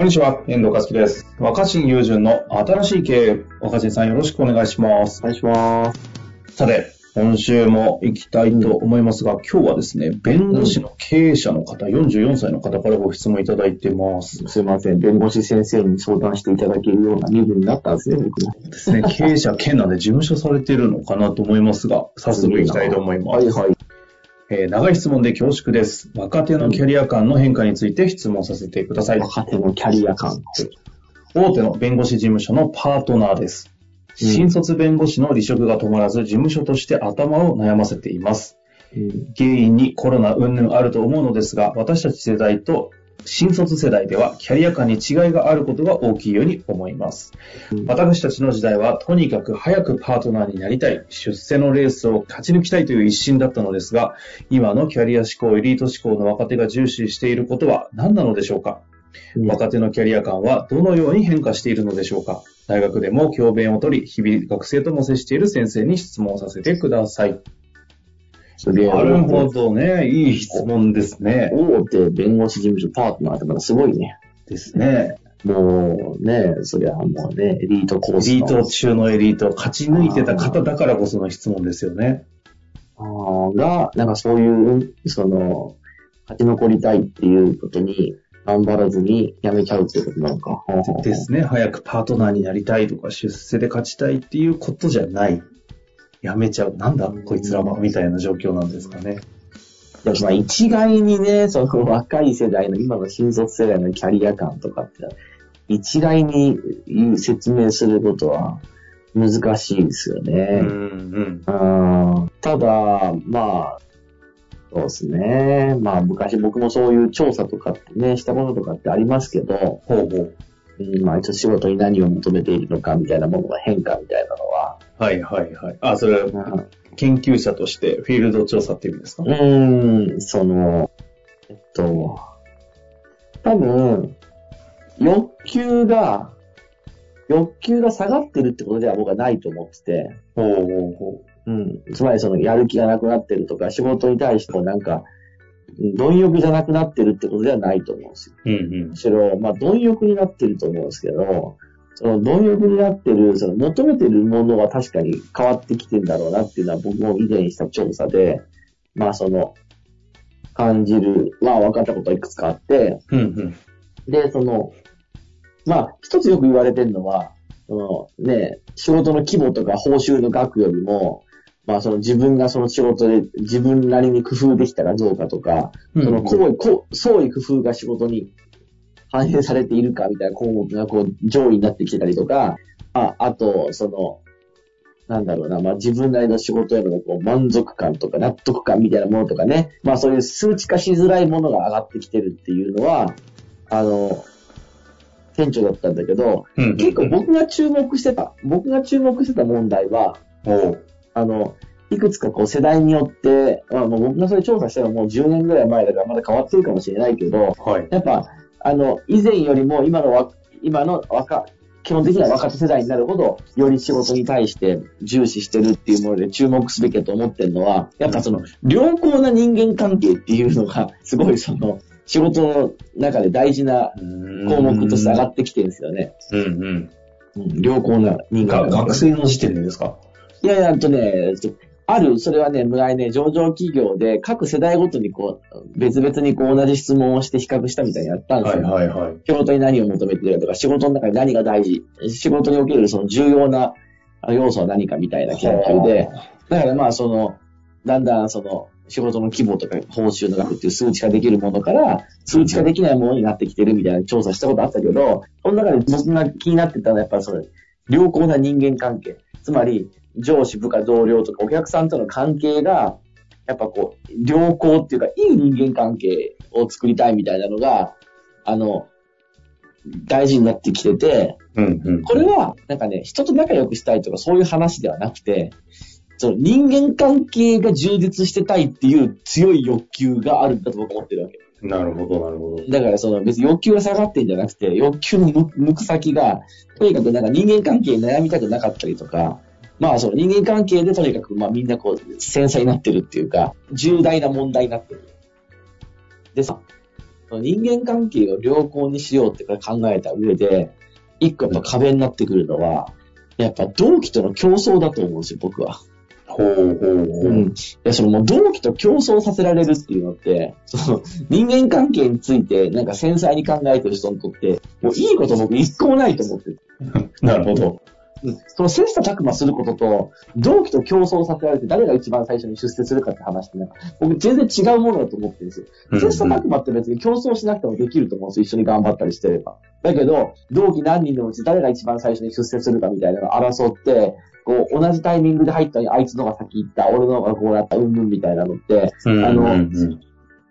こんにちは、遠藤和樹です。若新友人の新しい経営、若新さんよろしくお願いします。お願いします。さて、今週も行きたいと思いますが、今日はですね、弁護士の経営者の方、44歳の方からご質問いただいてます。すいません。弁護士先生に相談していただけるような身分になったんですね、僕も。ですね、経営者兼なんで事務所されているのかなと思いますが、早速行きたいと思います。はいはい。えー長い質問で恐縮です。若手のキャリア感の変化について質問させてください。若手のキャリア感。大手の弁護士事務所のパートナーです。うん新卒弁護士の離職が止まらず、事務所として頭を悩ませています。うん原因にコロナ云々あると思うのですが、私たち世代と新卒世代ではキャリア感に違いがあることが大きいように思います。うん。私たちの時代はとにかく早くパートナーになりたい、出世のレースを勝ち抜きたいという一心だったのですが、今のキャリア志向、エリート志向の若手が重視していることは何なのでしょうか？若手のキャリア感はどのように変化しているのでしょうか？大学でも教鞭を取り、日々学生とも接している先生に質問させてください。すげえ。なるほどね。いい質問ですね。大手弁護士事務所パートナーってまたすごいね。ですね。もうね、そりゃもうね、エリートコーエスの。リート中のエリート、勝ち抜いてた方だからこその質問ですよね。あーが、なんかそういう、その、勝ち残りたいっていうことに頑張らずに辞めちゃうっていうことなのか。ですね。早くパートナーになりたいとか、出世で勝ちたいっていうことじゃない。やめちゃう。なんだ、こいつらは、みたいな状況なんですかね。でもまあ一概にね、その若い世代の、今の新卒世代のキャリア感とかって、一概に説明することは難しいですようね。ん、うんただ、まあ、そうですね。まあ昔僕もそういう調査とかってね、したこととかってありますけど、ほうほう。うんまあ一応仕事に何を求めているのかみたいなものの変化みたいなのは、はいはいはい。あ、それは研究者としてフィールド調査っていう意味ですかうーん、その、えっと、多分、欲求が、欲求が下がってるってことでは僕はないと思ってて、ほうほうほう。ん。つまりそのやる気がなくなってるとか、仕事に対してもなんか、うん貪欲じゃなくなってるってことではないと思うんですよ。う。うんむしろ、まあ、貪欲になってると思うんですけど、その貪欲になってる、その求めてるものは確かに変わってきてんだろうなっていうのは僕も以前した調査で、まあその、感じる、まあ分かったことはいくつかあって、うん。うんで、その、まあ一つよく言われてるのは、そのね、仕事の規模とか報酬の額よりも、まあその自分がその仕事で自分なりに工夫できたかどうかとか、うん。その、こう、こう、創意工夫が仕事に反映されているかみたいな項目がこう上位になってきてたりとか、あ、あと、その、なんだろうな、まあ自分なりの仕事へのこう満足感とか納得感みたいなものとかね、まあそういう数値化しづらいものが上がってきてるっていうのは、あの、店長だったんだけど、うん、結構僕が注目してた、僕が注目してた問題は、おうあの、いくつかこう世代によって、まあもう僕がそれ調査したのはもう10年ぐらい前だからまだ変わってるかもしれないけど、はい。やっぱ、あの、以前よりも今のわ、今の若、基本的には若手世代になるほど、より仕事に対して重視してるっていうもので注目すべきだと思ってるのは、やっぱその、良好な人間関係っていうのが、すごいその、仕事の中で大事な項目として上がってきてるんですよね。うんうん。うん、良好な人間が関係。学生の時点でですか？いやいや、あとね、ある、それはね、前ね、上場企業で各世代ごとにこう、別々にこう同じ質問をして比較したみたいにやったんですはいよ。はいはい。仕事に何を求めているかとか、仕事の中に何が大事、仕事におけるその重要なあ要素は何かみたいな研究で、だからまあその、だんだんその、仕事の規模とか報酬の額っていう数値化できるものから、数値化できないものになってきてるみたいな調査したことあったけど、その中で僕が気になってたのはやっぱりその、良好な人間関係。つまり、上司、部下、同僚とかお客さんとの関係が、やっぱこう、良好っていうか、いい人間関係を作りたいみたいなのが、あの、大事になってきてて、うんうん。これは、なんかね、人と仲良くしたいとかそういう話ではなくて、その人間関係が充実してたいっていう強い欲求があるんだと僕は思ってるわけ。なるほど、なるほど。だからその別に欲求が下がってんじゃなくて、欲求の向向く先が、とにかくなんか人間関係に悩みたくなかったりとか、まあその人間関係でとにかくまあみんなこう繊細になってるっていうか、重大な問題になってる。でさ、人間関係を良好にしようって考えた上で、一個やっぱ壁になってくるのは、やっぱ同期との競争だと思うんですよ、僕は。ほうほうほう。うん。いや、そのもう同期と競争させられるっていうのって、その人間関係についてなんか繊細に考えてる人にとって、もういいこと僕一個もないと思ってる。なるほど。うん。その切磋琢磨することと、同期と競争させられて誰が一番最初に出世するかって話ってなんか、僕全然違うものだと思ってるんですよ。うん切磋琢磨って別に競争しなくてもできると思うんですよ。一緒に頑張ったりしてれば。だけど、同期何人のうち誰が一番最初に出世するかみたいなのを争って、こう、同じタイミングで入ったのにあいつのが先行った、俺のがこうなった、うんぬんみたいなのって、うんあのうんうん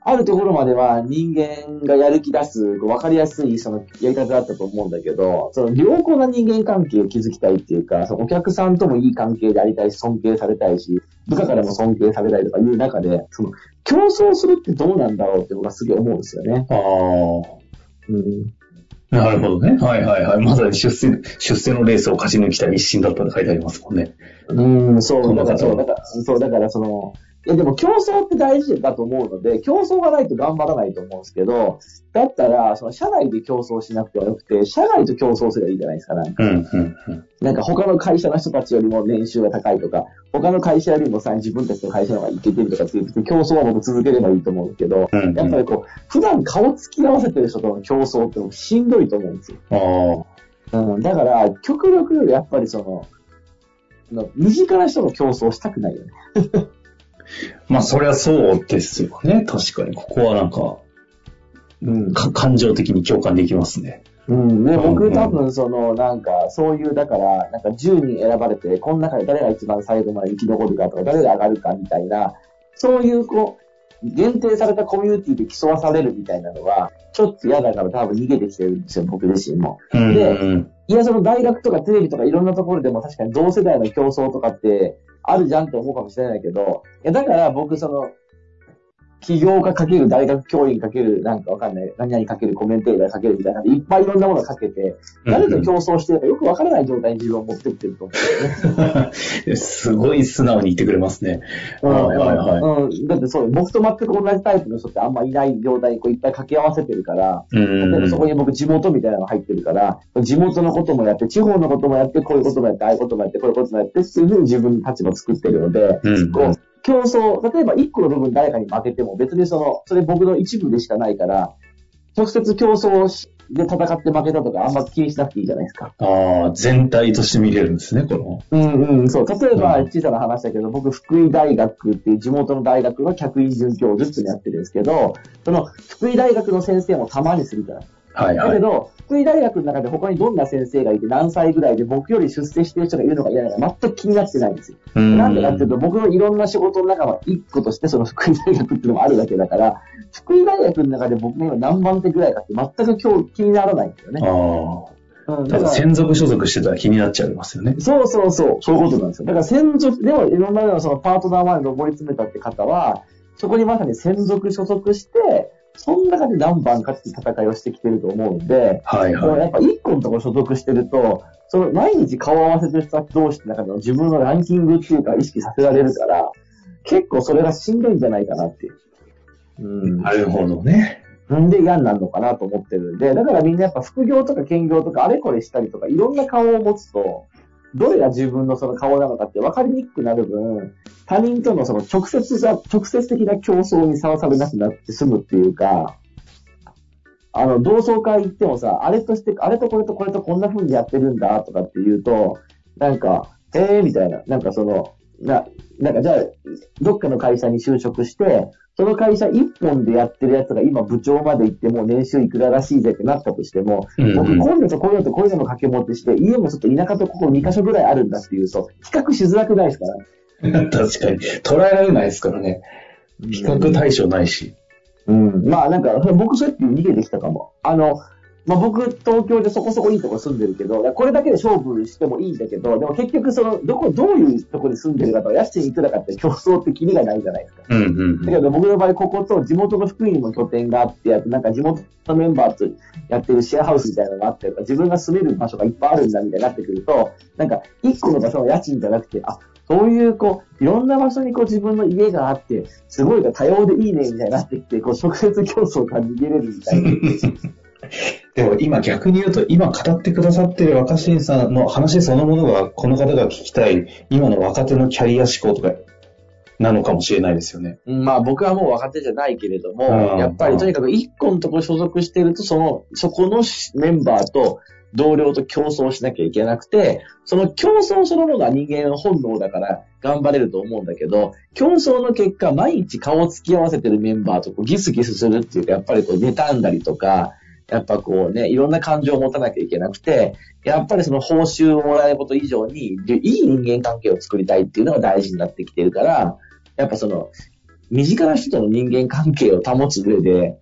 あるところまでは人間がやる気出す、分かりやすいそのやり方だったと思うんだけど、その良好な人間関係を築きたいっていうか、そのお客さんともいい関係でありたいし、尊敬されたいし、部下からも尊敬されたいとかいう中で、その競争するってどうなんだろうって僕はすげえ思うんですよね。あうん。あ。なるほどね。はいはいはい。まさに出世、出世のレースを勝ち抜きたい一心だったって書いてありますもんね。うん、そう、そう、だから、そう、だからその、いやでも競争って大事だと思うので、競争がないと頑張らないと思うんですけど、だったら、その社内で競争しなくてはよくて、社外と競争すればいいじゃないですか、なんか。うんうんうん。なんか他の会社の人たちよりも年収が高いとか、他の会社よりもさ、自分たちの会社の方がいけてるとかっていう、競争は僕続ければいいと思うけど、うんうんやっぱりこう、普段顔つき合わせてる人との競争ってしんどいと思うんですよ。ああ。うん、だから、極力やっぱりその身近な人の競争したくないよね。まあ、そりゃそうですよね。確かに。ここはなんか、うんか感情的に共感できますね。うん。で、うんうん僕多分その、なんか、そういう、だから、なんか10人選ばれて、この中で誰が一番最後まで生き残るかとか、誰が上がるかみたいな、そういう、こう、限定されたコミュニティで競わされるみたいなのは、ちょっと嫌だから多分逃げてきてるんですよ、僕自身も。うんでうんいや、その大学とかテレビとかいろんなところでも確かに同世代の競争とかってあるじゃんって思うかもしれないけど、いや、だから僕その、起業家かける大学教員かけるなんかわかんない、何々かけるコメンテーターかけるみたいな、いっぱいいろんなものをかけて、うん誰と競争してるかよくわからない状態に自分を持ってきてると思うね。すごい素直に言ってくれますね。うんはいはいはいうん。だってそう、僕と全く同じタイプの人ってあんまいない状態にこういっぱい掛け合わせてるから、うん例えばそこに僕地元みたいなのが入ってるから、地元のこともやって、地方のこともやって、こういうこともやって、ああいうこともやって、こういうこともやってっていうふうに自分に立場を作ってるので、うんこう、競争、例えば1個の部分誰かに負けても別にその、それ僕の一部でしかないから、直接競争しで戦って負けたとかあんま気にしなくていいじゃないですか。ああ、全体として見れるんですね、この。うんうん、そう。例えばうん小さな話だけど、僕、福井大学っていう地元の大学の客員准教授ってやってるんですけど、その福井大学の先生もたまにするから。はいはい。だけど、福井大学の中で他にどんな先生がいて何歳ぐらいで僕より出世してる人がいるのかいないのか全く気になってないんですよ。うんなんでかっていうと、僕のいろんな仕事の中の一個としてその福井大学っていうのもあるわけだから、福井大学の中で僕が今何番手ぐらいかって全く今日気にならないんだよね。ああ。うん、ただだから専属所属してたら気になっちゃいますよね。そうそうそう、そういうことなんですよ。だから専属、でもいろんなそのパートナーまで上り詰めたって方は、そこにまさに専属所属して、その中で何番かって戦いをしてきてると思うんで、はいはい。やっぱ一個のところ所属してると、その毎日顔を合わせてる人同士の中での自分のランキングっていうか意識させられるから、結構それがしんどいんじゃないかなっていう。うん。なるほどね。なんで嫌になるのかなと思ってるんで、だからみんなやっぱ副業とか兼業とかあれこれしたりとかいろんな顔を持つと、どれが自分のその顔なのかって分かりにくくなる分、他人とのその直接が、直接的な競争にさらされなくなって済むっていうか、あの、同窓会行ってもさ、あれとして、あれとこれとこれとこんな風にやってるんだとかって言うと、なんか、えーみたいな、なんかその、な、なんかじゃあ、どっかの会社に就職して、その会社一本でやってるやつが今部長まで行ってもう年収いくららしいぜってなったとしても、うん僕こういうのとこういうのとこういうのも掛け持ってして、家もちょっと田舎とここ2カ所ぐらいあるんだっていうと、比較しづらくないですか？確かに。捉えられないですからね。比較対象ないし。うん。まあなんか、僕そうやって逃げてきたかも。あの、まあ僕、東京でそこそこいいとこ住んでるけど、これだけで勝負してもいいんだけど、でも結局その、どこ、どういうとこで住んでるかとか、家賃いくらかって競争ってキリがないじゃないですか。うんうんだけど僕の場合、ここと地元の福井にも拠点があって、あとなんか地元のメンバーとやってるシェアハウスみたいなのがあって、自分が住める場所がいっぱいあるんだみたいになってくると、なんか一個の場所の家賃じゃなくて、あ、そういうこう、いろんな場所にこう自分の家があって、すごい多様でいいねみたいになってきて、こう直接競争が逃げれるみたいな。でも今逆に言うと、今語ってくださってる若新さんの話そのものが、この方が聞きたい、今の若手のキャリア志向とか、なのかもしれないですよね。まあ僕はもう若手じゃないけれども、うんやっぱりとにかく一個のところ所属してると、その、そこのメンバーと同僚と競争しなきゃいけなくて、その競争そのものは人間の本能だから頑張れると思うんだけど、競争の結果、毎日顔を突き合わせてるメンバーとこうギスギスするっていうか、やっぱりこう妬んだりとか、やっぱこうね、いろんな感情を持たなきゃいけなくて、やっぱりその報酬をもらえること以上に、でいい人間関係を作りたいっていうのが大事になってきてるから、やっぱその、身近な人との人間関係を保つ上で、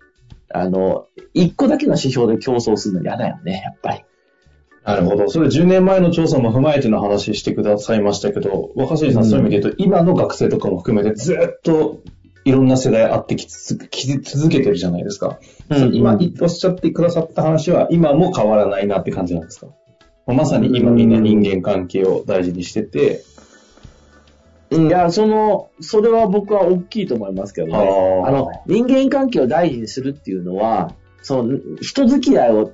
あの、一個だけの指標で競争するの嫌だよね、やっぱり。なるほど。それ10年前の調査も踏まえての話してくださいましたけど、若新さん、そういう意味で言うと、今の学生とかも含めてずっといろんな世代あってきつき続けてるじゃないですか。うん今おっしゃってくださった話は、今も変わらないなって感じなんですか？まさに今みんな人間関係を大事にしてて、いや、その、それは僕は大きいと思いますけどね。あの、人間関係を大事にするっていうのは、その、人付き合いを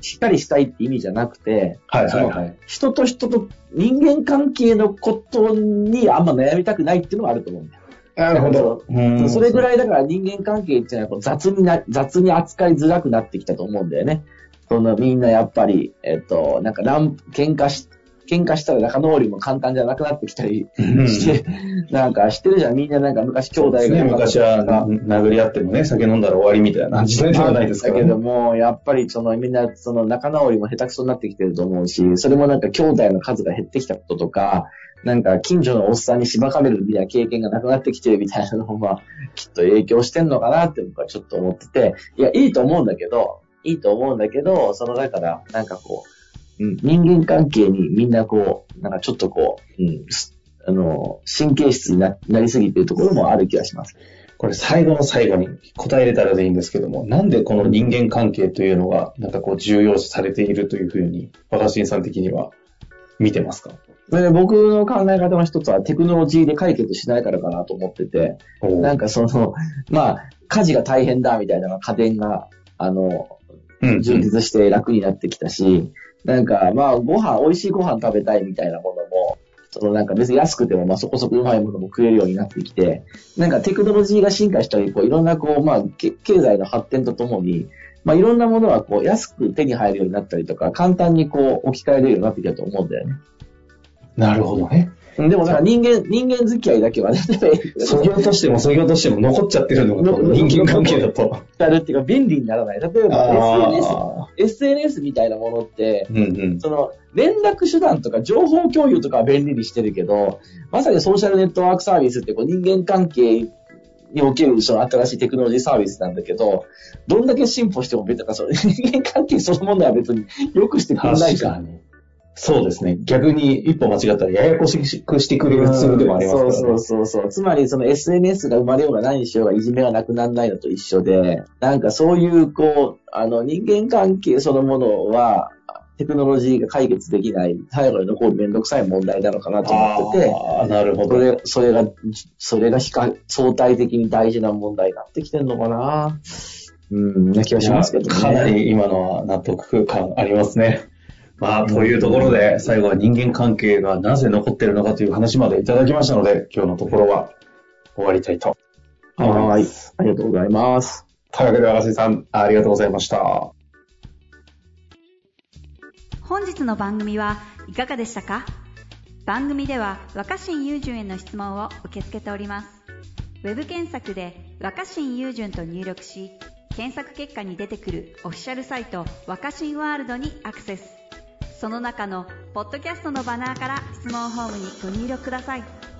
しっかりしたいって意味じゃなくて、はいはいはい。人と人と人間関係のことにあんま悩みたくないっていうのがあると思うんだよ。なるほど。うんそれぐらいだから人間関係っていうのは雑にな、雑に扱いづらくなってきたと思うんだよね。そのみんなやっぱり、えっと、なんか乱、喧嘩し、喧嘩したら仲直りも簡単じゃなくなってきたりうんして、なんかしてるじゃん。みんななんか昔兄弟が、ね、昔はな殴り合ってもね、酒飲んだら終わりみたいな時代ではないですかね。けども、やっぱりそのみんなその仲直りも下手くそになってきてると思うし、それもなんか兄弟の数が減ってきたこととか、なんか近所のおっさんにしばかれるみたいな経験がなくなってきてるみたいなのも、まあ、きっと影響してんのかなって僕はちょっと思ってて、いや、いいと思うんだけど、いいと思うんだけど、そのだから、なんかこう、うん、人間関係にみんなこう、なんかちょっとこう、うん、すあの、神経質にななりすぎてるところもある気がします。これ最後の最後に答えれたらでいいんですけども、なんでこの人間関係というのが、なんかこう重要視されているというふうに、若新さん的には見てますか？僕の考え方の一つはテクノロジーで解決しないからかなと思ってて、なんかその、まあ、家事が大変だみたいな家電が、あの、うん。充実して楽になってきたし、なんかまあ、ご飯、美味しいご飯食べたいみたいなものも、そのなんか別に安くてもまあそこそこうまいものも食えるようになってきて、なんかテクノロジーが進化したり、こういろんなこう、まあ、経済の発展とともに、まあいろんなものはこう安く手に入るようになったりとか、簡単にこう置き換えれるようになってきたと思うんだよね。なるほどね。でもなんか人間、人間付き合いだけはね、そ業としてもそ業としても残っちゃってるのが人間関係だと。やるっていうか便利にならない。例えば SNS、あ SNS みたいなものって、ーうんうん。その、連絡手段とか情報共有とかは便利にしてるけど、まさにソーシャルネットワークサービスってこう人間関係におけるその新しいテクノロジーサービスなんだけど、どんだけ進歩しても別に人間関係そのものは別に良くしてくれないじゃん。に。そうですね。逆に一歩間違ったらややこしくしてくれるツールでもありますからね。そうそうそうそう。つまりその SNS が生まれようが何しようがいじめがなくならないのと一緒で、なんかそういうこう、あの人間関係そのものは、テクノロジーが解決できない、最後に残るめんどくさい問題なのかなと思ってて、ああ、なるほど。それ、それが、それが相対的に大事な問題になってきてるのかなうん、な気がしますけどね。かなり今のは納得感ありますね。まあ、というところで、最後は人間関係がなぜ残っているのかという話までいただきましたので、今日のところは終わりたいと思いはーいます。。ありがとうございます。というわけで、若新さん、ありがとうございました。本日の番組はいかがでしたか？番組では若新雄純への質問を受け付けておりますウェブ検索で若新雄純と入力し検索結果に出てくるオフィシャルサイト若新ワールドにアクセスその中のポッドキャストのバナーから質問ホームにご入力ください。